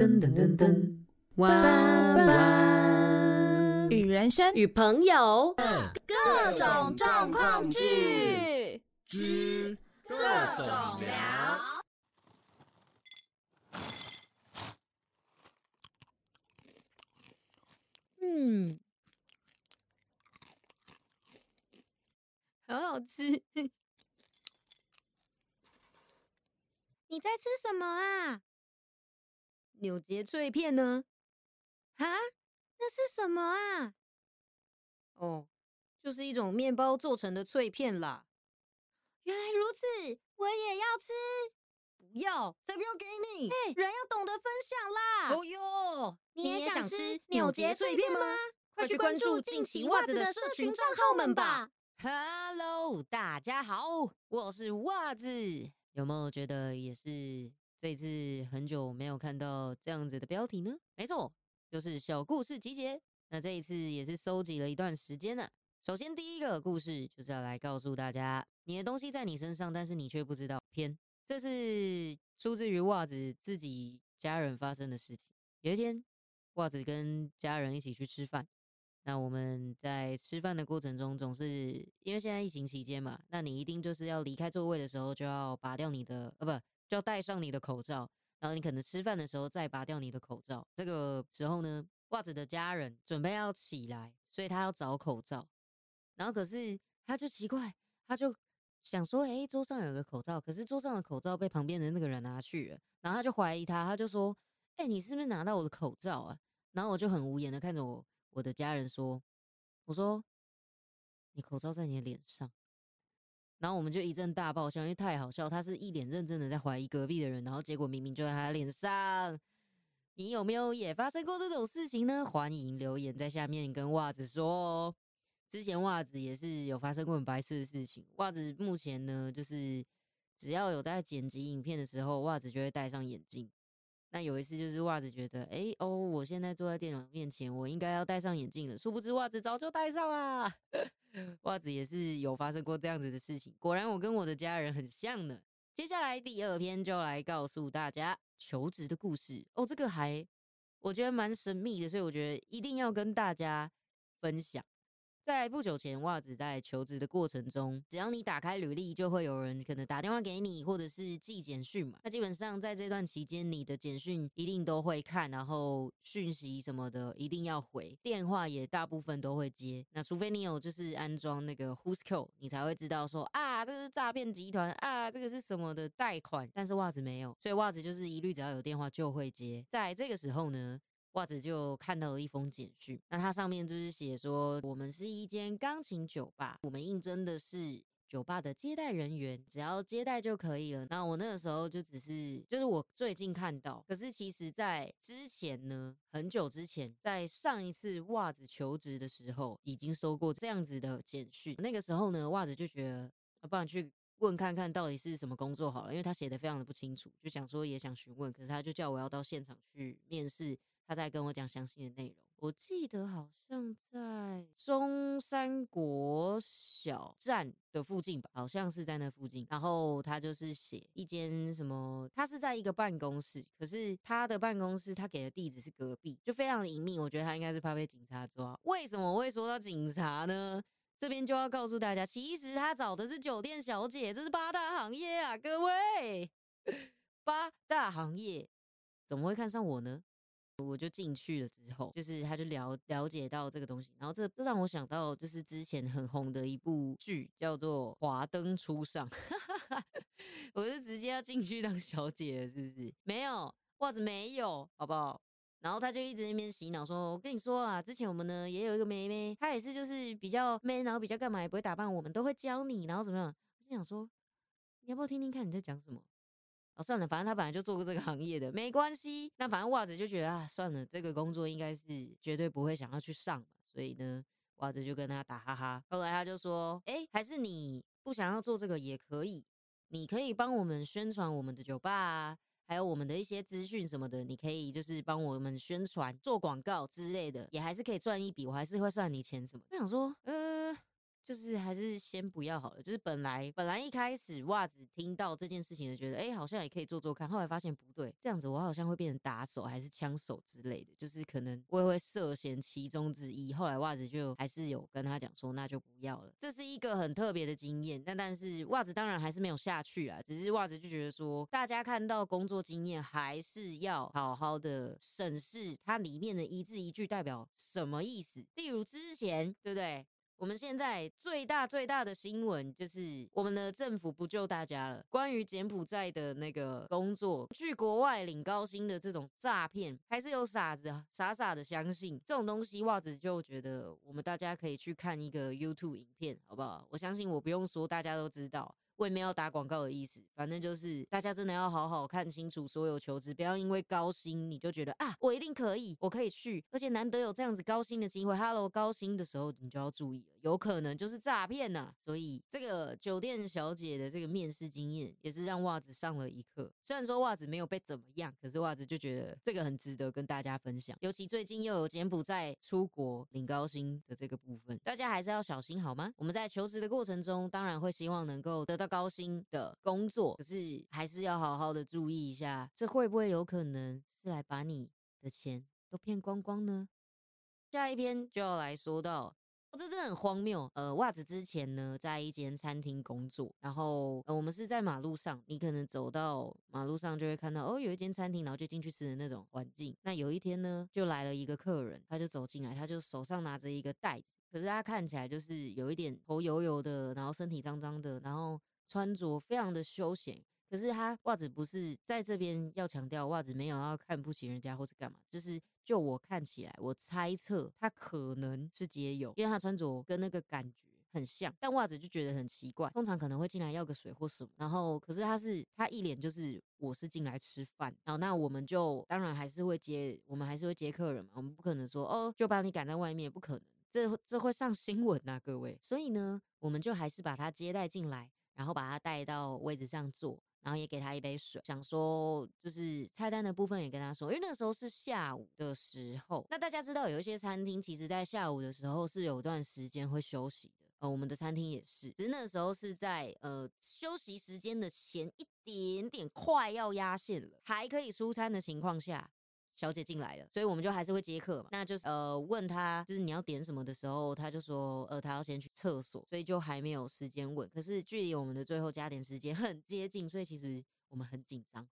噔噔噔噔，晚安与人生与朋友各种状况剧，之各种聊。嗯，好好吃。你在吃什么啊？扭结脆片呢？啊，那是什么啊？哦，就是一种面包做成的脆片啦。原来如此，我也要吃。不要，才不要给你！哎、人要懂得分享啦。哦哟，你也想吃扭结脆片吗？快去关注近期袜子的社群账号们吧。Hello，大家好，我是袜子。有没有觉得也是这次很久没有看到这样子的标题呢？没错，就是小故事集结。那这一次也是收集了一段时间呢、首先第一个故事就是要来告诉大家，你的东西在你身上，但是你却不知道。偏，这是出自于袜子自己家人发生的事情。有一天，袜子跟家人一起去吃饭。那我们在吃饭的过程中，总是因为现在疫情期间嘛，那你一定就是要离开座位的时候，就要拔掉你的呃不，就要戴上你的口罩，然后你可能吃饭的时候再拔掉你的口罩。这个时候呢，袜子的家人准备要起来，所以他要找口罩，然后可是他就奇怪，他就想说，诶，桌上有个口罩，可是桌上的口罩被旁边的那个人拿去了，然后他就怀疑他，他就说，诶，你是不是拿到我的口罩啊？然后我就很无言的看着我我的家人说，我说，你口罩在你的脸上。然后我们就一阵大爆笑，因为太好笑，他是一脸认真的在怀疑隔壁的人，然后结果明明就在他脸上。你有没有也发生过这种事情呢？欢迎留言在下面跟袜子说哦。之前袜子也是有发生过很白痴的事情。袜子目前呢，就是只要有在剪辑影片的时候，袜子就会戴上眼镜。那有一次就是袜子觉得，哎、哦，我现在坐在电脑面前，我应该要戴上眼镜了。殊不知袜子早就戴上啦。袜子也是有发生过这样子的事情。果然我跟我的家人很像呢。接下来第二篇就来告诉大家求职的故事哦，这个还我觉得蛮神秘的，所以我觉得一定要跟大家分享。在不久前，袜子在求职的过程中，只要你打开履历，就会有人可能打电话给你，或者是寄简讯嘛。那基本上在这段期间，你的简讯一定都会看，然后讯息什么的一定要回，电话也大部分都会接。那除非你有就是安装那个 Who's Call，你才会知道说啊，这是诈骗集团啊，这个是什么的贷款。但是袜子没有，所以袜子就是一律只要有电话就会接。在这个时候呢，袜子就看到了一封简讯，那它上面就是写说，我们是一间钢琴酒吧，我们应征的是酒吧的接待人员，只要接待就可以了。那我那个时候就只是，就是我最近看到，可是其实在之前呢，很久之前，在上一次袜子求职的时候，已经收过这样子的简讯。那个时候呢，袜子就觉得，啊不然去。问看看到底是什么工作好了，因为他写的非常的不清楚，就想说也想询问，可是他就叫我要到现场去面试，他在跟我讲详细的内容。我记得好像在中山国小站的附近吧，好像是在那附近。然后他就是写一间什么，他是在一个办公室，可是他的办公室他给的地址是隔壁，就非常隐秘。我觉得他应该是怕被警察抓。为什么我会说到警察呢？这边就要告诉大家，其实他找的是酒店小姐，这是八大行业啊，各位，八大行业怎么会看上我呢？我就进去了之后，就是他就了了解到这个东西，然后这这让我想到就是之前很红的一部剧叫做《华灯初上》，我是直接要进去当小姐了，是不是？没有袜子没有，好不好？然后他就一直那边洗脑说：“我跟你说啊，之前我们呢也有一个妹妹，她也是就是比较 man，然后比较干嘛也不会打扮，我们都会教你，然后怎么样？”我就想说，你要不要听听看你在讲什么？算了，反正他本来就做过这个行业的，没关系。那反正袜子就觉得啊，算了，这个工作应该是绝对不会想要去上，所以呢，袜子就跟他打哈哈。后来他就说：“哎，还是你不想要做这个也可以，你可以帮我们宣传我们的酒吧啊。”还有我们的一些资讯什么的，你可以就是帮我们宣传、做广告之类的，也还是可以赚一笔，我还是会算你钱什么。我想说，呃，就是还是先不要好了。就是本来本来一开始袜子听到这件事情就觉得，哎，好像也可以做做看。后来发现不对，这样子我好像会变成打手还是枪手之类的，就是可能我也会涉嫌其中之一。后来袜子就还是有跟他讲说，那就不要了。这是一个很特别的经验。但但是袜子当然还是没有下去啊，只是袜子就觉得说，大家看到工作经验还是要好好的审视它里面的一字一句代表什么意思。例如之前，对不对？我们现在最大最大的新闻就是我们的政府不救大家了。关于柬埔寨的那个工作，去国外领高薪的这种诈骗，还是有傻子傻傻的相信这种东西。袜子就觉得我们大家可以去看一个 YouTube 影片，好不好？我相信我不用说，大家都知道。我也没有打广告的意思，反正就是大家真的要好好看清楚所有求职，不要因为高薪你就觉得啊，我一定可以，我可以去，而且难得有这样子高薪的机会。Hello，高薪的时候你就要注意了，有可能就是诈骗呐。所以这个酒店小姐的这个面试经验也是让袜子上了一课。虽然说袜子没有被怎么样，可是袜子就觉得这个很值得跟大家分享。尤其最近又有柬埔寨出国领高薪的这个部分，大家还是要小心好吗？我们在求职的过程中，当然会希望能够得到。高薪的工作，可是还是要好好的注意一下，这会不会有可能是来把你的钱都骗光光呢？下一篇就要来说到，这真的很荒谬。呃，袜子之前呢，在一间餐厅工作，然后我们是在马路上，你可能走到马路上就会看到，哦，有一间餐厅，然后就进去吃的那种环境。那有一天呢，就来了一个客人，他就走进来，他就手上拿着一个袋子，可是他看起来就是有一点头油油的，然后身体脏脏的，然后。穿着非常的休闲，可是他袜子不是在这边要强调袜子没有要看不起人家或是干嘛，就是就我看起来，我猜测他可能是街友，因为他穿着跟那个感觉很像，但袜子就觉得很奇怪，通常可能会进来要个水或什么，然后可是他是他一脸就是我是进来吃饭，然后那我们就当然还是会接，我们还是会接客人嘛，我们不可能说哦就把你赶在外面，不可能，这这会上新闻呐各位，所以呢，我们就还是把他接待进来。然后把他带到位置上坐，然后也给他一杯水，想说就是菜单的部分也跟他说，因为那个时候是下午的时候。那大家知道有一些餐厅其实在下午的时候是有段时间会休息的，呃，我们的餐厅也是，只是那时候是在呃休息时间的前一点点快要压线了，还可以出餐的情况下。小姐进来了，所以我们就还是会接客嘛。那就是呃问他，就是你要点什么的时候，他就说呃他要先去厕所，所以就还没有时间问。可是距离我们的最后加点时间 很接近，所以其实我们很紧张。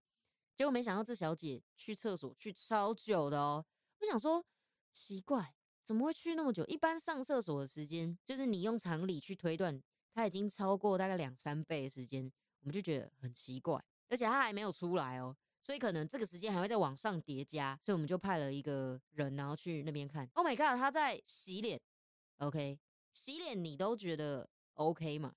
结果没想到这小姐去厕所去超久的哦。我想说奇怪，怎么会去那么久？一般上厕所的时间，就是你用常理去推断，他已经超过大概两三倍的时间，我们就觉得很奇怪。而且他还没有出来哦。所以可能这个时间还会再往上叠加，所以我们就派了一个人，然后去那边看。Oh my god，他在洗脸。OK，洗脸你都觉得 OK 嘛？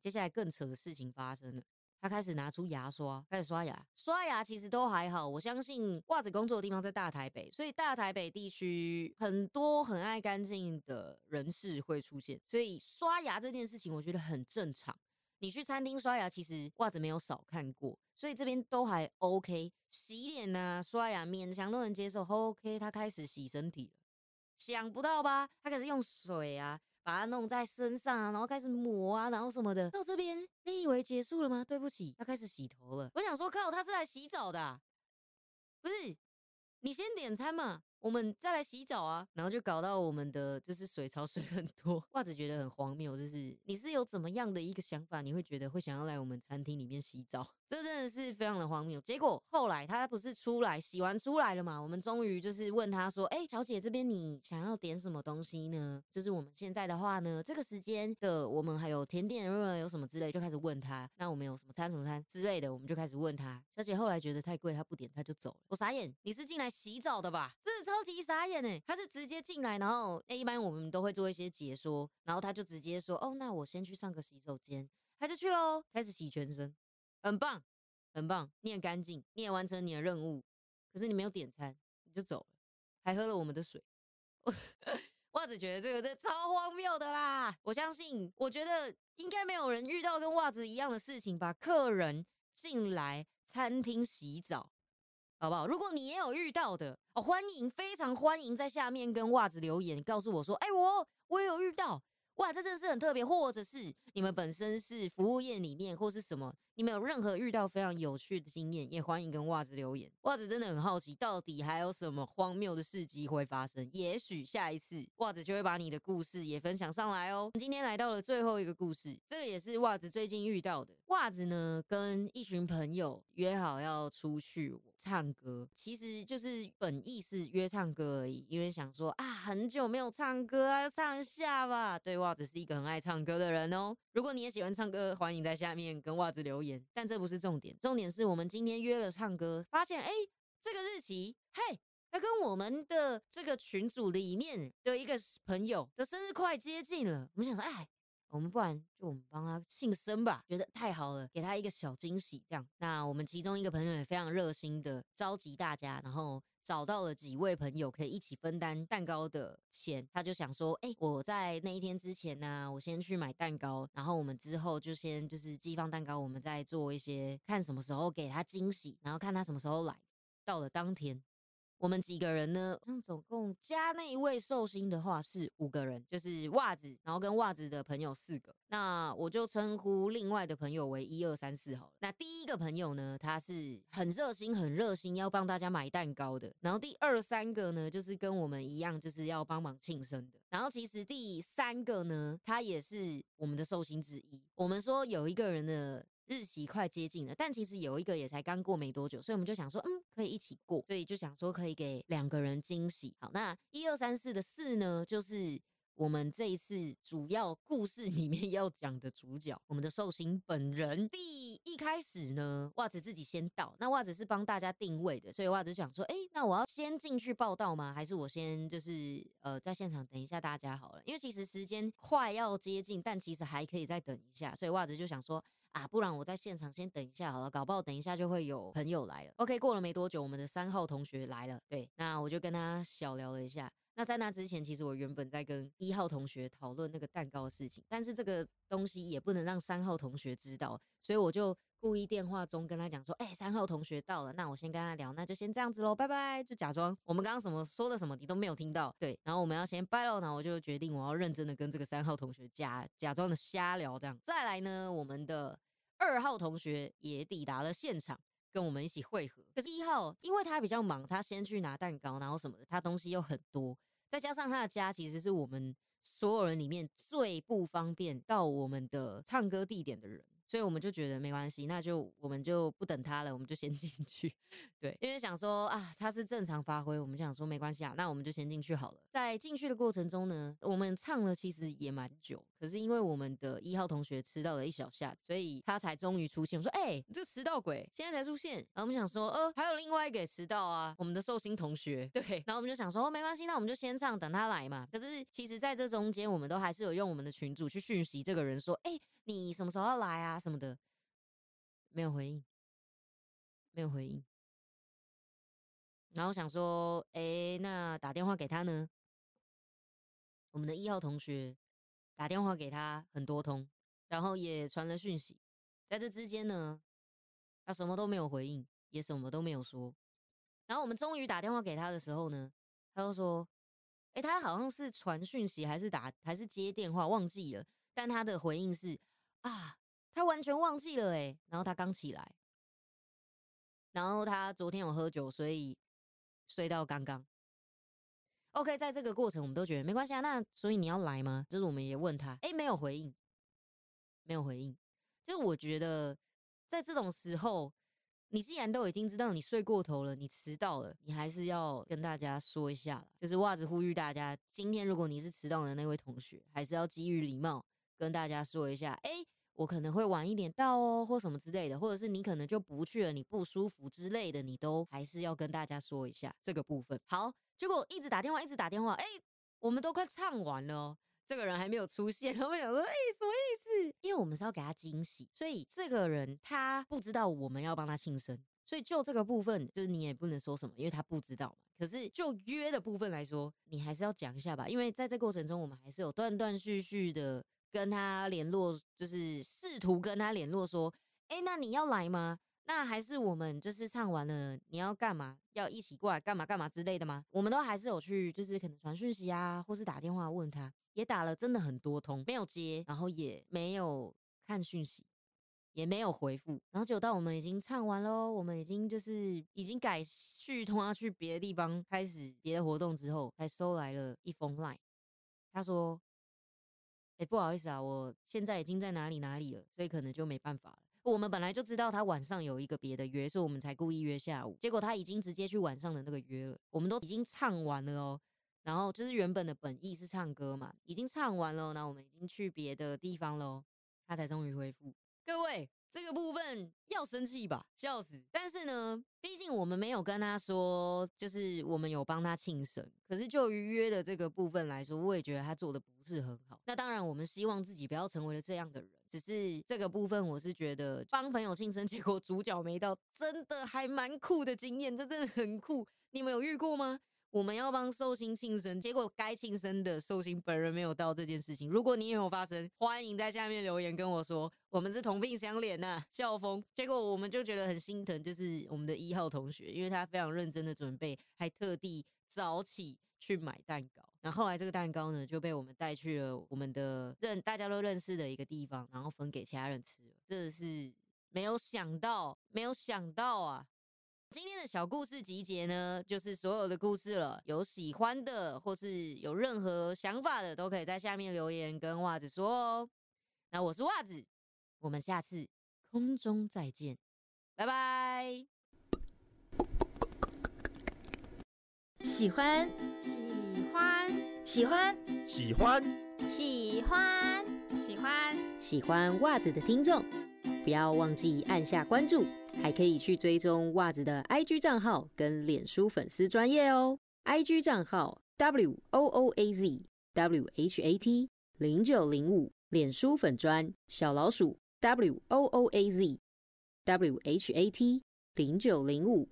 接下来更扯的事情发生了，他开始拿出牙刷，开始刷牙。刷牙其实都还好，我相信袜子工作的地方在大台北，所以大台北地区很多很爱干净的人士会出现，所以刷牙这件事情我觉得很正常。你去餐厅刷牙，其实袜子没有少看过，所以这边都还 OK。洗脸啊、刷牙勉强都能接受，OK。他开始洗身体了，想不到吧？他开始用水啊，把它弄在身上啊，然后开始抹啊，然后什么的。到这边，你以为结束了吗？对不起，他开始洗头了。我想说，靠，他是来洗澡的，不是？你先点餐嘛。我们再来洗澡啊，然后就搞到我们的就是水槽 水很多，袜子觉得很荒谬，就是你是有怎么样的一个想法，你会觉得会想要来我们餐厅里面洗澡，这真的是非常的荒谬。结果后来他不是出来洗完出来了嘛，我们终于就是问他说，哎，小姐这边你想要点什么东西呢？就是我们现在的话呢，这个时间的我们还有甜点，如果有什么之类，就开始问他，那我们有什么餐什么餐之类的，我们就开始问他。小姐后来觉得太贵，她不点，她就走了。我傻眼，你是进来洗澡的吧？真的超级傻眼哎！他是直接进来，然后那一般我们都会做一些解说，然后他就直接说：“哦，那我先去上个洗手间。”他就去喽，开始洗全身，很棒，很棒，你也干净，你也完成你的任务。可是你没有点餐，你就走了，还喝了我们的水。袜子觉得这个这超荒谬的啦！我相信，我觉得应该没有人遇到跟袜子一样的事情吧？客人进来餐厅洗澡。好不好？如果你也有遇到的哦，欢迎，非常欢迎在下面跟袜子留言，告诉我说，哎，我我也有遇到，哇，这真的是很特别，或者是你们本身是服务业里面或是什么，你们有任何遇到非常有趣的经验，也欢迎跟袜子留言。袜子真的很好奇，到底还有什么荒谬的事迹会发生？也许下一次袜子就会把你的故事也分享上来哦。今天来到了最后一个故事，这个也是袜子最近遇到的。袜子呢，跟一群朋友约好要出去唱歌，其实就是本意是约唱歌而已，因为想说啊，很久没有唱歌啊，唱一下吧。对，袜子是一个很爱唱歌的人哦。如果你也喜欢唱歌，欢迎在下面跟袜子留言。但这不是重点，重点是我们今天约了唱歌，发现哎，这个日期，嘿，它跟我们的这个群组里面的一个朋友的生日快接近了。我们想说，哎。我们不然就我们帮他庆生吧，觉得太好了，给他一个小惊喜。这样，那我们其中一个朋友也非常热心的召集大家，然后找到了几位朋友可以一起分担蛋糕的钱。他就想说，哎，我在那一天之前呢，我先去买蛋糕，然后我们之后就先就是寄放蛋糕，我们再做一些看什么时候给他惊喜，然后看他什么时候来。到了当天。我们几个人呢？像总共加那一位寿星的话是五个人，就是袜子，然后跟袜子的朋友四个。那我就称呼另外的朋友为一二三四好了。那第一个朋友呢，他是很热心、很热心要帮大家买蛋糕的。然后第二三个呢，就是跟我们一样，就是要帮忙庆生的。然后其实第三个呢，他也是我们的寿星之一。我们说有一个人的。日期快接近了，但其实有一个也才刚过没多久，所以我们就想说，嗯，可以一起过，所以就想说可以给两个人惊喜。好，那一二三四的四呢，就是我们这一次主要故事里面要讲的主角，我们的寿星本人。第一开始呢，袜子自己先到，那袜子是帮大家定位的，所以袜子想说，哎，那我要先进去报道吗？还是我先就是呃在现场等一下大家好了？因为其实时间快要接近，但其实还可以再等一下，所以袜子就想说。啊，不然我在现场先等一下好了，搞不好等一下就会有朋友来了。OK，过了没多久，我们的三号同学来了。对，那我就跟他小聊了一下。那在那之前，其实我原本在跟一号同学讨论那个蛋糕的事情，但是这个东西也不能让三号同学知道，所以我就故意电话中跟他讲说：“哎，三号同学到了，那我先跟他聊，那就先这样子喽，拜拜。”就假装我们刚刚什么说的什么你都没有听到。对，然后我们要先拜喽，然后我就决定我要认真的跟这个三号同学假假装的瞎聊这样。再来呢，我们的。二号同学也抵达了现场，跟我们一起汇合。可是，一号因为他比较忙，他先去拿蛋糕，然后什么的，他东西又很多，再加上他的家其实是我们所有人里面最不方便到我们的唱歌地点的人。所以我们就觉得没关系，那就我们就不等他了，我们就先进去。对，因为想说啊，他是正常发挥，我们想说没关系啊，那我们就先进去好了。在进去的过程中呢，我们唱了其实也蛮久，可是因为我们的一号同学迟到了一小下，所以他才终于出现。我说，哎，你这迟到鬼，现在才出现。然后我们想说，呃，还有另外一个迟到啊，我们的寿星同学。对，然后我们就想说，哦，没关系，那我们就先唱，等他来嘛。可是其实在这中间，我们都还是有用我们的群主去讯息这个人说，哎。你什么时候要来啊？什么的，没有回应，没有回应。然后想说，哎，那打电话给他呢？我们的一号同学打电话给他很多通，然后也传了讯息，在这之间呢，他什么都没有回应，也什么都没有说。然后我们终于打电话给他的时候呢，他就说，哎，他好像是传讯息还是打还是接电话，忘记了。但他的回应是。啊，他完全忘记了哎，然后他刚起来，然后他昨天有喝酒，所以睡到刚刚。OK，在这个过程我们都觉得没关系啊，那所以你要来吗？就是我们也问他，哎，没有回应，没有回应。就是我觉得在这种时候，你既然都已经知道你睡过头了，你迟到了，你还是要跟大家说一下。就是袜子呼吁大家，今天如果你是迟到的那位同学，还是要基于礼貌跟大家说一下，哎。我可能会晚一点到哦，或什么之类的，或者是你可能就不去了，你不舒服之类的，你都还是要跟大家说一下这个部分。好，结果一直打电话，一直打电话，哎，我们都快唱完了，这个人还没有出现，他们想说，哎，什么意思？因为我们是要给他惊喜，所以这个人他不知道我们要帮他庆生，所以就这个部分，就是你也不能说什么，因为他不知道嘛。可是就约的部分来说，你还是要讲一下吧，因为在这过程中，我们还是有断断续续的。跟他联络，就是试图跟他联络说，哎，那你要来吗？那还是我们就是唱完了，你要干嘛？要一起过来干嘛干嘛之类的吗？我们都还是有去，就是可能传讯息啊，或是打电话问他，也打了真的很多通，没有接，然后也没有看讯息，也没有回复。然后就到我们已经唱完喽，我们已经就是已经改续通啊，去别的地方开始别的活动之后，才收来了一封 line，他说：“哎，不好意思啊，我现在已经在哪里哪里了，所以可能就没办法了。”我们本来就知道他晚上有一个别的约，所以我们才故意约下午。结果他已经直接去晚上的那个约了，我们都已经唱完了哦。然后就是原本的本意是唱歌嘛，已经唱完了，那我们已经去别的地方喽。他才终于恢复。各位。这个部分要生气吧，笑死！但是呢，毕竟我们没有跟他说，就是我们有帮他庆生。可是就于约的这个部分来说，我也觉得他做的不是很好。那当然，我们希望自己不要成为了这样的人。只是这个部分，我是觉得帮朋友庆生，结果主角没到，真的还蛮酷的经验，这真的很酷。你们有遇过吗？我们要帮寿星庆生，结果该庆生的寿星本人没有到这件事情。如果你也有发生，欢迎在下面留言跟我说。我们是同病相怜呐，校风。结果我们就觉得很心疼，就是我们的一号同学，因为他非常认真的准备，还特地早起去买蛋糕。然后后来这个蛋糕呢，就被我们带去了我们的认大家都认识的一个地方，然后分给其他人吃。真的是没有想到，没有想到啊！今天的小故事集结呢，就是所有的故事了。有喜欢的，或是有任何想法的，都可以在下面留言跟袜子说哦。那我是袜子，我们下次空中再见，拜拜。喜欢，喜欢，喜欢，喜欢，喜欢，喜欢，喜欢袜子的听众，不要忘记按下关注。还可以去追踪袜子的 IG 账号跟脸书粉丝专业哦。IG 账号 W O O A Z W H A T 零九零五，脸书粉专小老鼠 W O O A Z W H A T 零九零五。